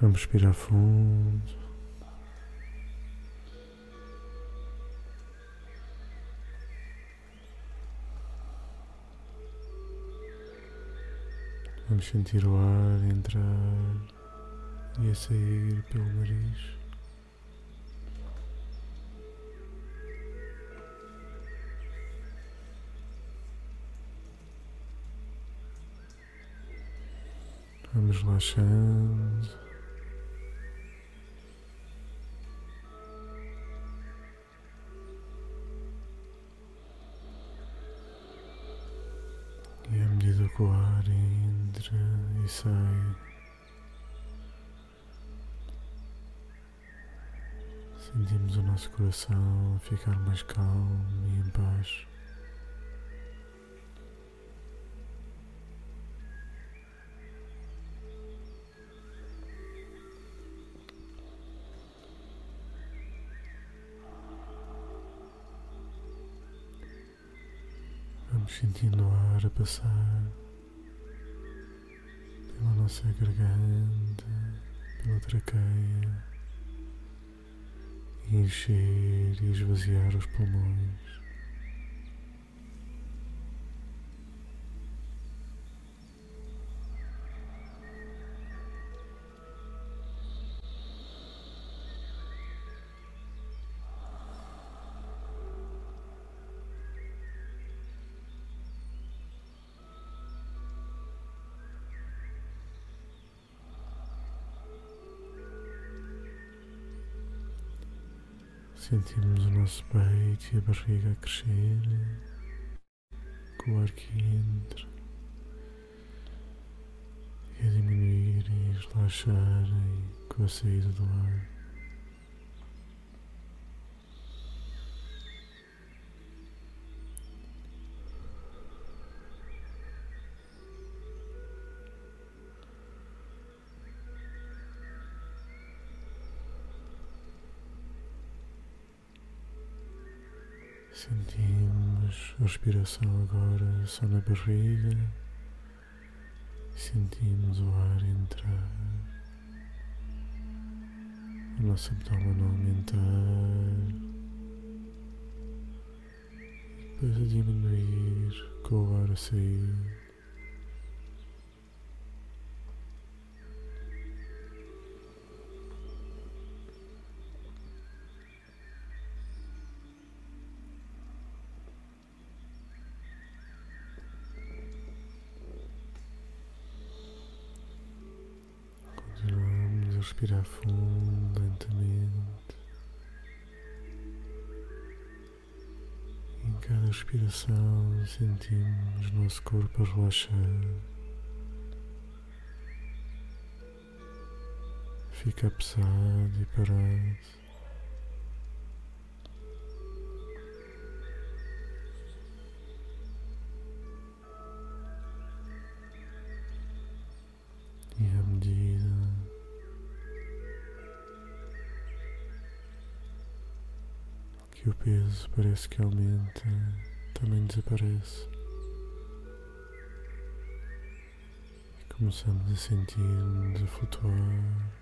Vamos respirar fundo. Vamos sentir o ar entrar e a sair pelo nariz. Vamos relaxando. Coração ficar mais calmo e em paz. Vamos sentindo o ar a passar pela nossa garganta, pela traqueia, encher e esvaziar os pulmões. Sentimos o nosso peito e a barriga a crescer com o ar que entra e a diminuir e relaxar com a saída do ar. Respiração agora só na barriga. Sentimos o ar entrar. O nosso abdômen aumentar. Depois a diminuir com o ar a sair. Respirar fundo, lentamente. Em cada respiração sentimos nosso corpo a relaxar. Fica pesado e parado. Parece que aumenta, também desaparece. E começamos a sentir-nos a flutuar,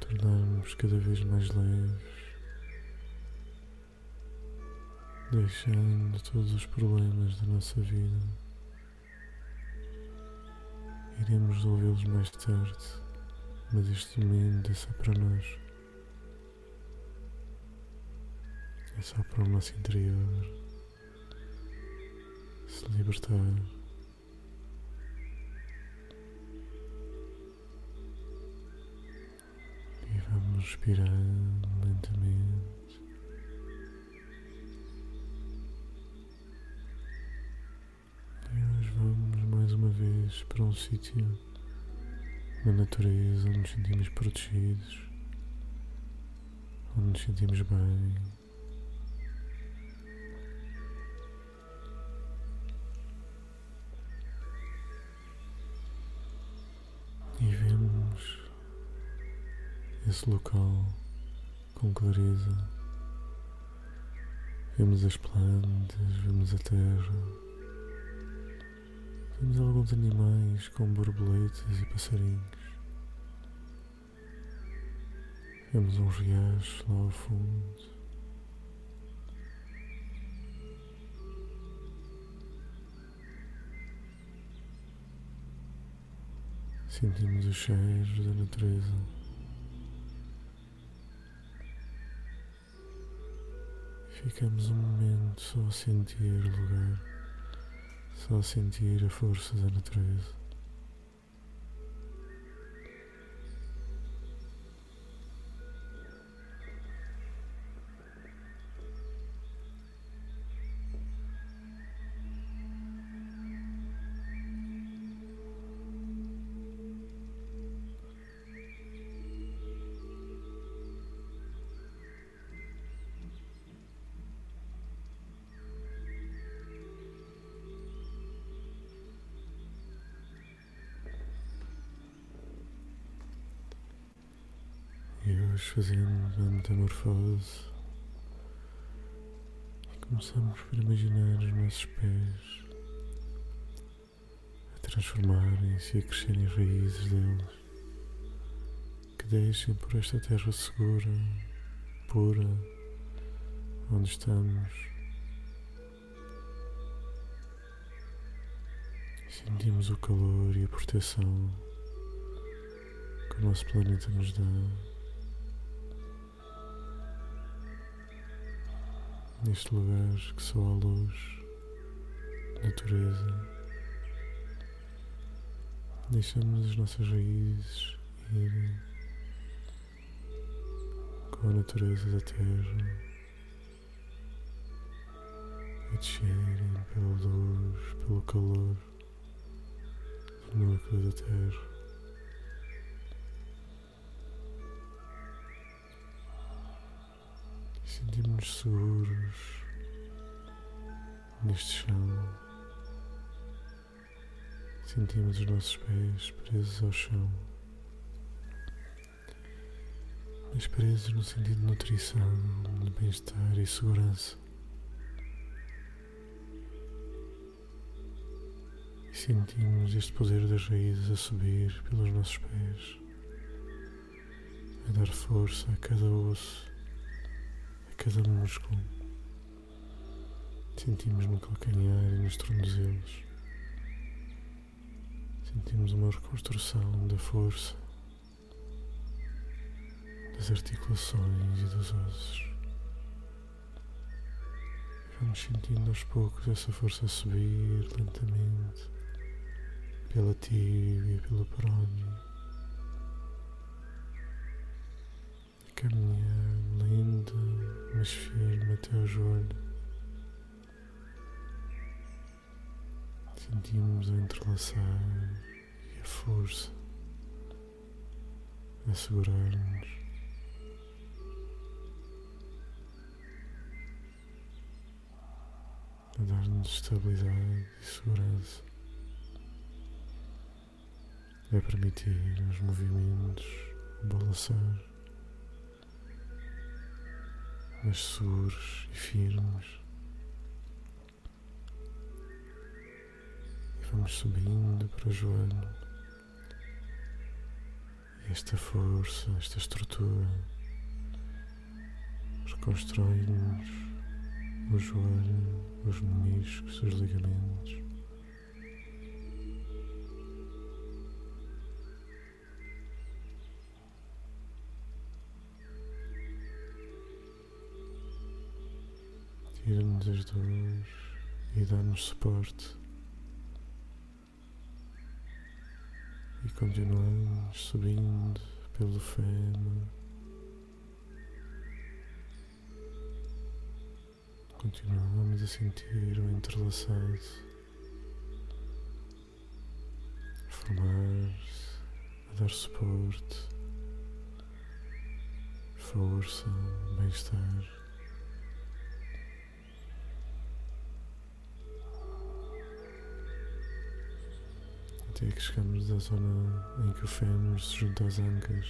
tornarmos cada vez mais leves, deixando todos os problemas da nossa vida. Iremos resolvê-los mais tarde, mas este momento é só para nós. É só para o nosso interior se libertar. E vamos respirar lentamente. E hoje vamos mais uma vez para um sítio na natureza onde nos sentimos protegidos, onde nos sentimos bem. Esse local com clareza. Vemos as plantas, vemos a terra, Vemos alguns animais como borboletas e passarinhos. Vemos uns riachos lá ao fundo. Sentimos os cheiros da natureza. Ficamos um momento só a sentir o lugar, só a sentir a força da natureza. Fazemos a metamorfose e começamos por imaginar os nossos pés a transformarem-se e a crescerem raízes deles que deixem por esta terra segura, pura, onde estamos. Sentimos o calor e a proteção que o nosso planeta nos dá. Neste lugar que só há luz, natureza. Deixamos as nossas raízes irem com a natureza da terra, a descerem pela luz, pelo calor do núcleo da terra. Sentimos-nos seguros neste chão. Sentimos os nossos pés presos ao chão. Mas presos no sentido de nutrição, de bem-estar e segurança. E sentimos este poder das raízes a subir pelos nossos pés, a dar força a cada osso cada músculo. Sentimos no calcanhar e nos tornozelos. Sentimos uma reconstrução da força, das articulações e dos ossos. Vamos sentindo aos poucos essa força subir lentamente pela tíbia, pelo perónio. Caminhar lenta, mas firme até o joelho. Sentimos o entrelaçar e a força a segurar-nos. A dar-nos estabilidade e segurança. A permitir os movimentos balançar mas seguros e firmes. E vamos subindo para o joelho. E esta força, esta estrutura reconstrói-nos o joelho, os meniscos, os ligamentos. Tira-nos as dores e dá-nos suporte. E continuamos subindo pelo fêmur. Continuamos a sentir o entrelaçado formar-se, a dar suporte, força, bem-estar. Até que chegamos à zona em que o fêmur se junta às ancas.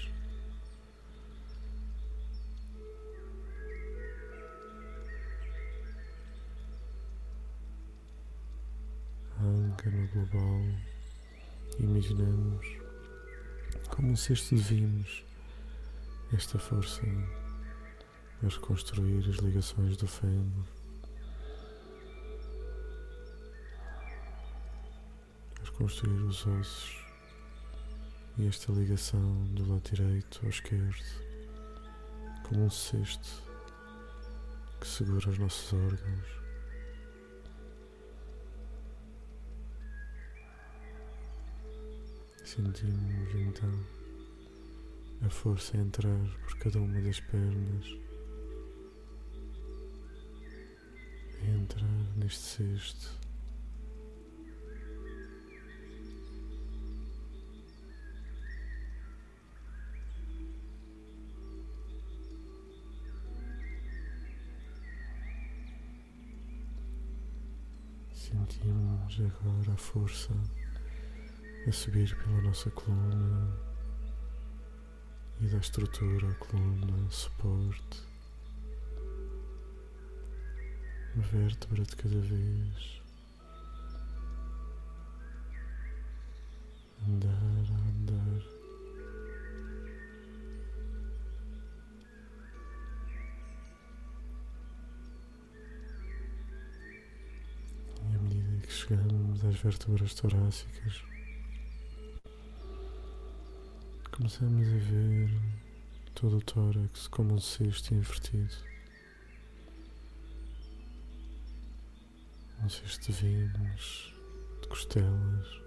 A anca no global imaginamos como cesto de vimos esta força a reconstruir as ligações do fêmur. Reconstruir os ossos e esta ligação do lado direito ao esquerdo como um cesto que segura os nossos órgãos. Sentimos então a força a entrar por cada uma das pernas, a entrar neste cesto. Sentimos agora a força a subir pela nossa coluna e da estrutura, coluna, suporte, vértebra de cada vez. Andar. Chegamos às vértebras torácicas, Começamos a ver todo o tórax como um cesto invertido. Um cesto de vinhos, de costelas.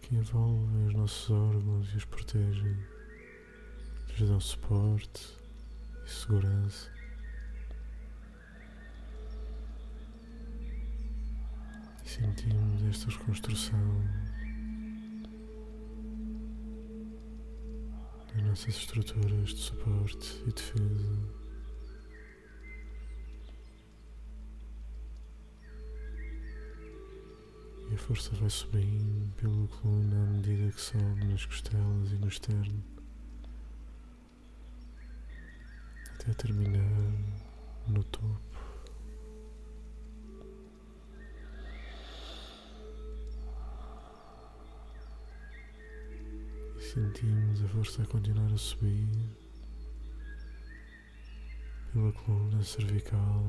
Que envolvem os nossos órgãos e os protegem. Lhes dão suporte e segurança. Sentimos esta reconstrução das nossas estruturas de suporte e defesa. E a força vai subindo pela coluna à medida que sobe nas costelas e no externo, até terminar no topo. Sentimos a força a continuar a subir pela coluna cervical.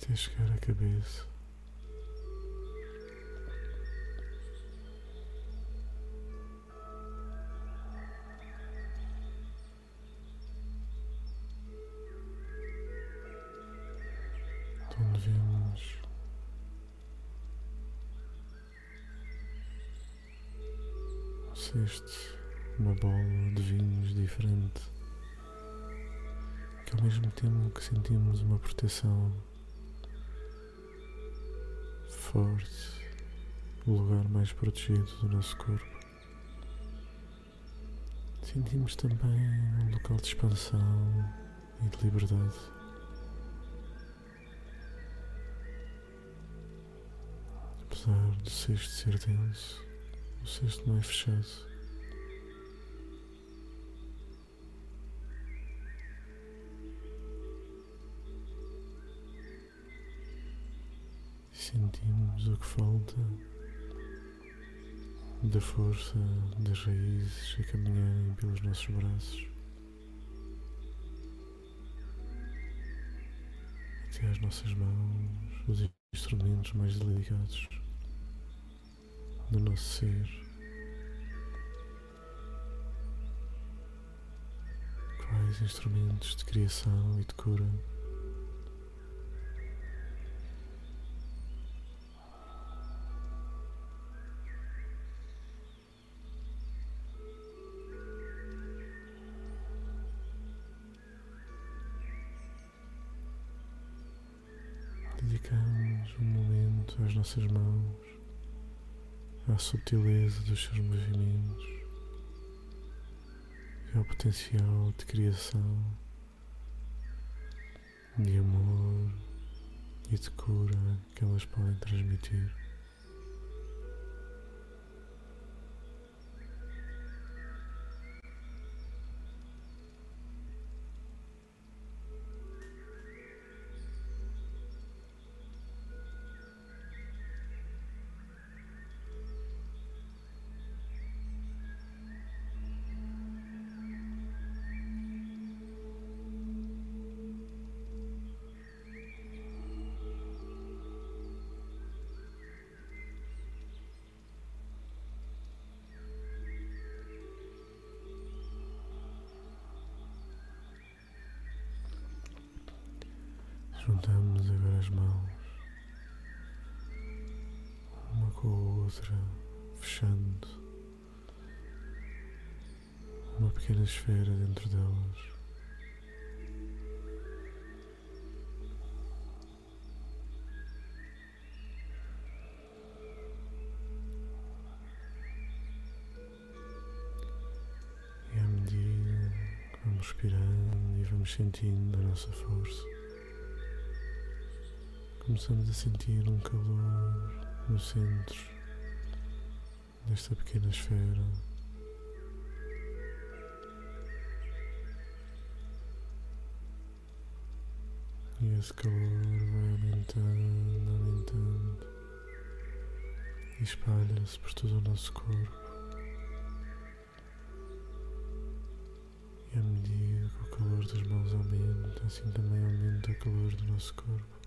Até chegar à cabeça. Uma bola de vinhos diferente, que ao mesmo tempo que sentimos uma proteção forte, o lugar mais protegido do nosso corpo, sentimos também um local de expansão e de liberdade. Apesar do cesto ser denso, o cesto não é fechado. Sentimos o que falta da força das raízes a caminharem pelos nossos braços até às nossas mãos, os instrumentos mais delicados do nosso ser. Quais instrumentos de criação e de cura momento às nossas mãos à subtileza dos seus movimentos e ao potencial de criação, de amor e de cura que elas podem transmitir. Juntamos agora as mãos, uma com a outra, fechando uma pequena esfera dentro delas. E à medida que vamos respirando e vamos sentindo a nossa força, começamos a sentir um calor no centro desta pequena esfera. E esse calor vai aumentando, aumentando e espalha-se por todo o nosso corpo. E à medida que o calor das mãos aumenta, assim também aumenta o calor do nosso corpo.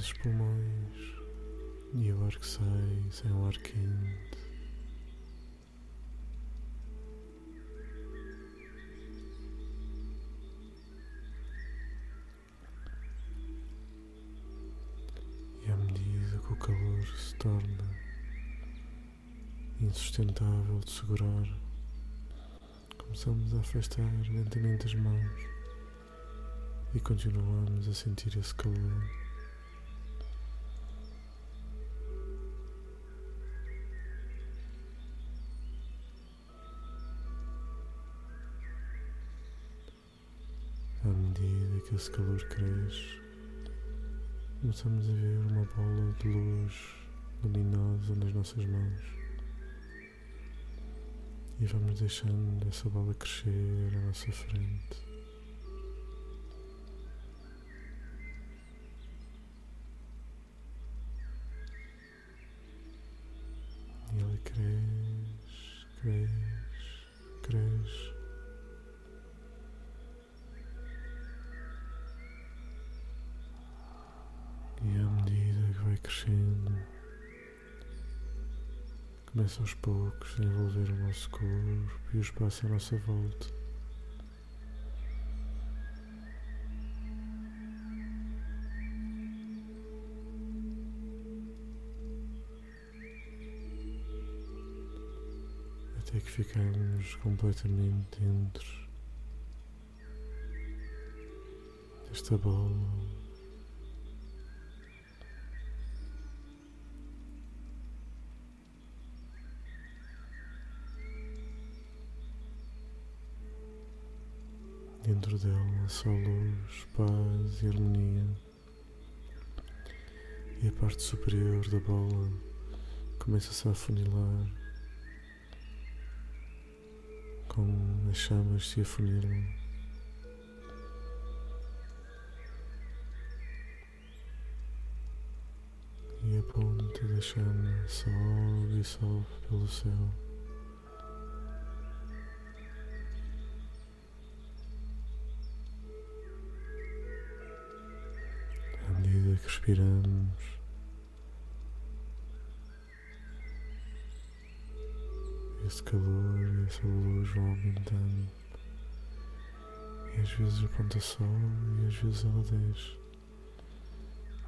Nossos pulmões e o ar que sai, sai um ar quente. E à medida que o calor se torna insustentável de segurar, começamos a afastar lentamente as mãos e continuamos a sentir esse calor. Esse calor cresce, começamos a ver uma bola de luz luminosa nas nossas mãos e vamos deixando essa bola crescer à nossa frente. Aos poucos a envolver o nosso corpo e o espaço à nossa volta. Até que ficamos completamente dentro desta bola só luz, paz e harmonia. E a parte superior da bola começa-se a afunilar, com as chamas se afunilam. E a ponta da chama sobe e sobe pelo céu. Respiramos. Esse calor essa luz vão aumentando. E às vezes a ponta sobe e às vezes ela desce.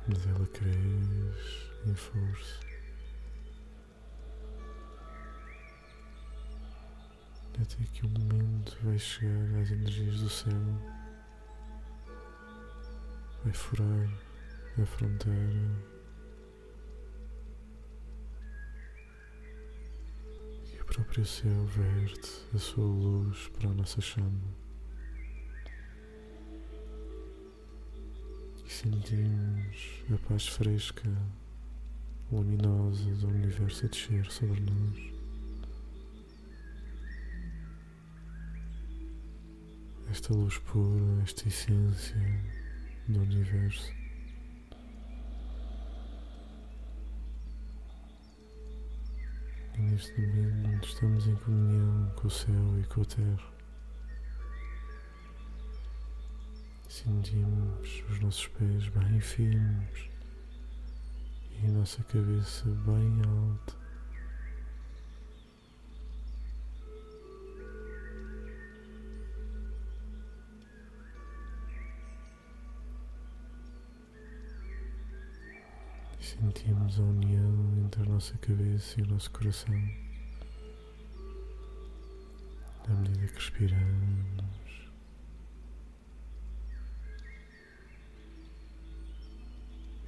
Mas ela cresce em força. Até que um momento vai chegar às energias do céu, vai furar a fronteira e o próprio céu verte a sua luz para a nossa chama e sentimos a paz fresca, luminosa do universo a descer sobre nós. Esta luz pura, esta essência do universo. Neste momento estamos em comunhão com o céu e com a terra. Sentimos os nossos pés bem firmes e a nossa cabeça bem alta. Sentimos a união entre a nossa cabeça e o nosso coração. À medida que respiramos,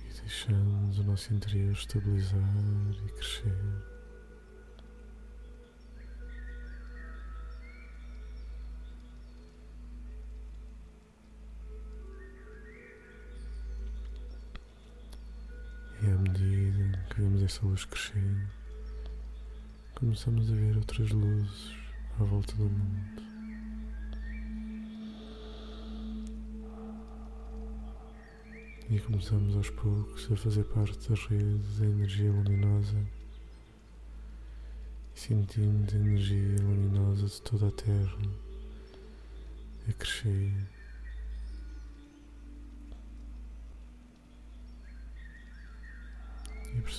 e deixamos o nosso interior estabilizar e crescer. Essa luz crescer, começamos a ver outras luzes à volta do mundo. E começamos aos poucos a fazer parte das redes da energia luminosa. E sentimos a energia luminosa de toda a Terra a crescer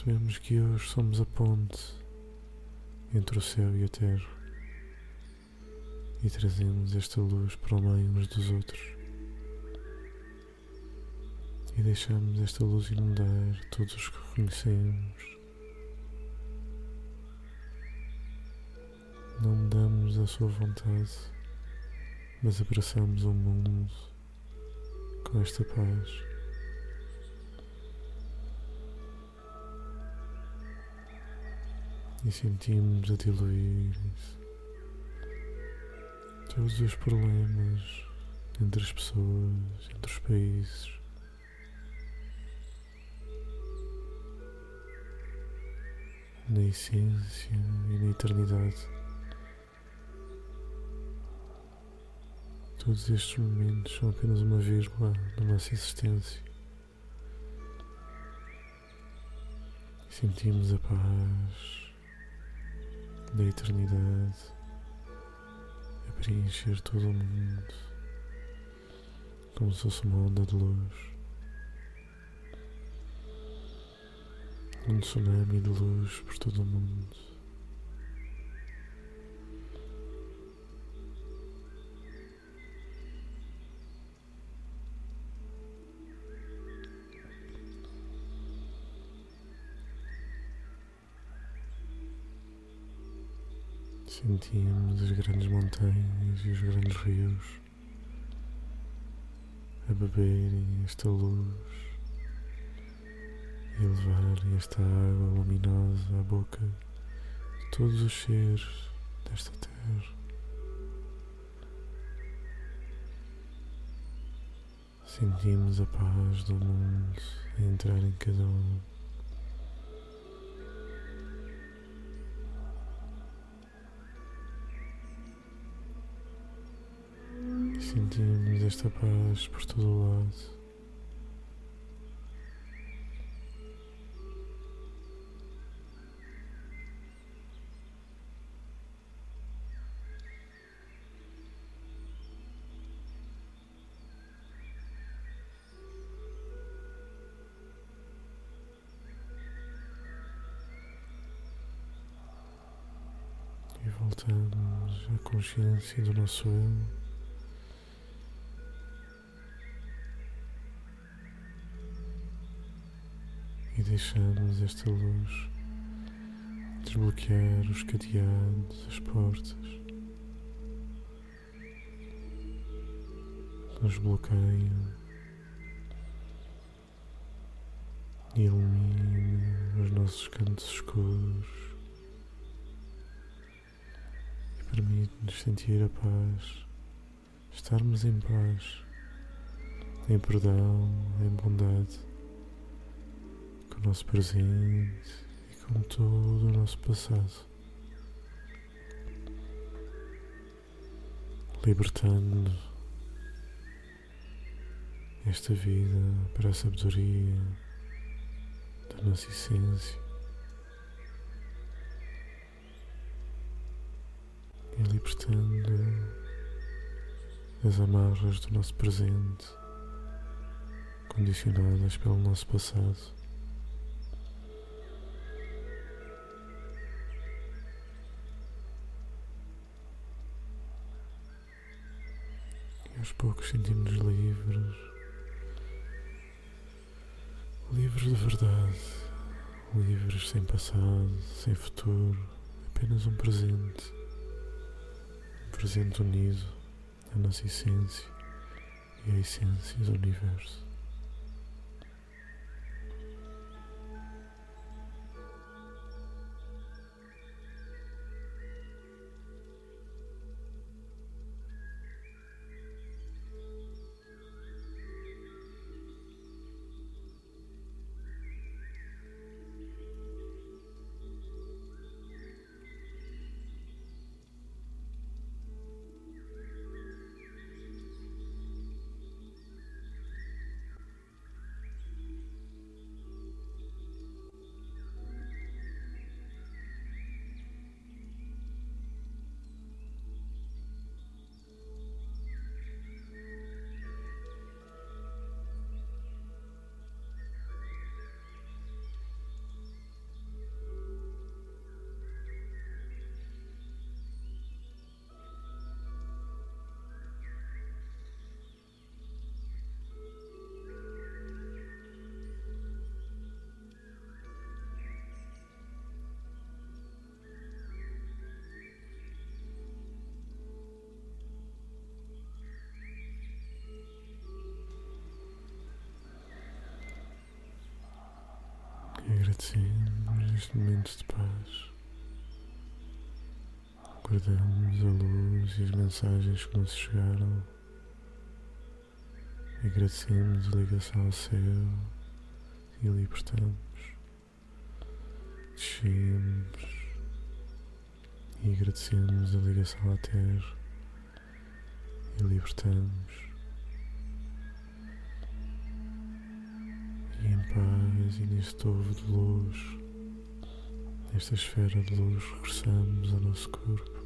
percebemos que hoje somos a ponte entre o céu e a terra e trazemos esta luz para o meio uns dos outros e deixamos esta luz inundar todos os que conhecemos. Não mudamos a sua vontade, mas abraçamos o mundo com esta paz. E sentimos a diluir-se todos os problemas entre as pessoas, entre os países. Na essência e na eternidade. Todos estes momentos são apenas uma vírgula da nossa existência. Sentimos a paz da eternidade a preencher todo o mundo como se fosse uma onda de luz, um tsunami de luz por todo o mundo. Sentimos as grandes montanhas e os grandes rios a beberem esta luz e levarem esta água luminosa à boca de todos os seres desta terra. Sentimos a paz do mundo a entrar em cada um. Sentimos esta paz por todo o lado. E voltamos à consciência do nosso eu. Deixamos esta luz desbloquear os cadeados, as portas. Nos bloqueiam e ilumina os nossos cantos escuros. E permite-nos sentir a paz, estarmos em paz, em perdão, em bondade nosso presente e com todo o nosso passado. Libertando esta vida para a sabedoria da nossa essência. libertando as amarras do nosso presente, condicionadas pelo nosso passado. Aos poucos sentimos-nos livres, livres de verdade, livres sem passado, sem futuro, apenas um presente, um presente unido a nossa essência e a essência do universo. Agradecemos este momento de paz. Guardamos a luz e as mensagens que nos chegaram. Agradecemos a ligação ao céu e libertamos. Descemos e agradecemos a ligação à terra e libertamos. e em paz e neste ovo de luz, nesta esfera de luz, regressamos ao nosso corpo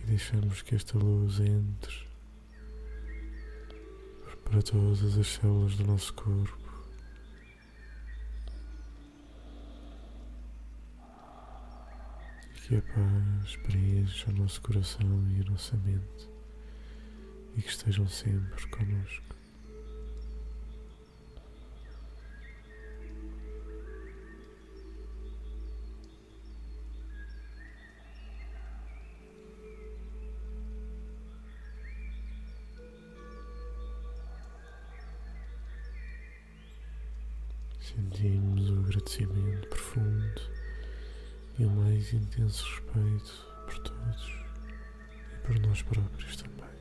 e deixamos que esta luz entre para todas as células do nosso corpo. E que a paz preencha o nosso coração e a nossa mente e que estejam sempre connosco. E mais intenso respeito por todos e por nós próprios também.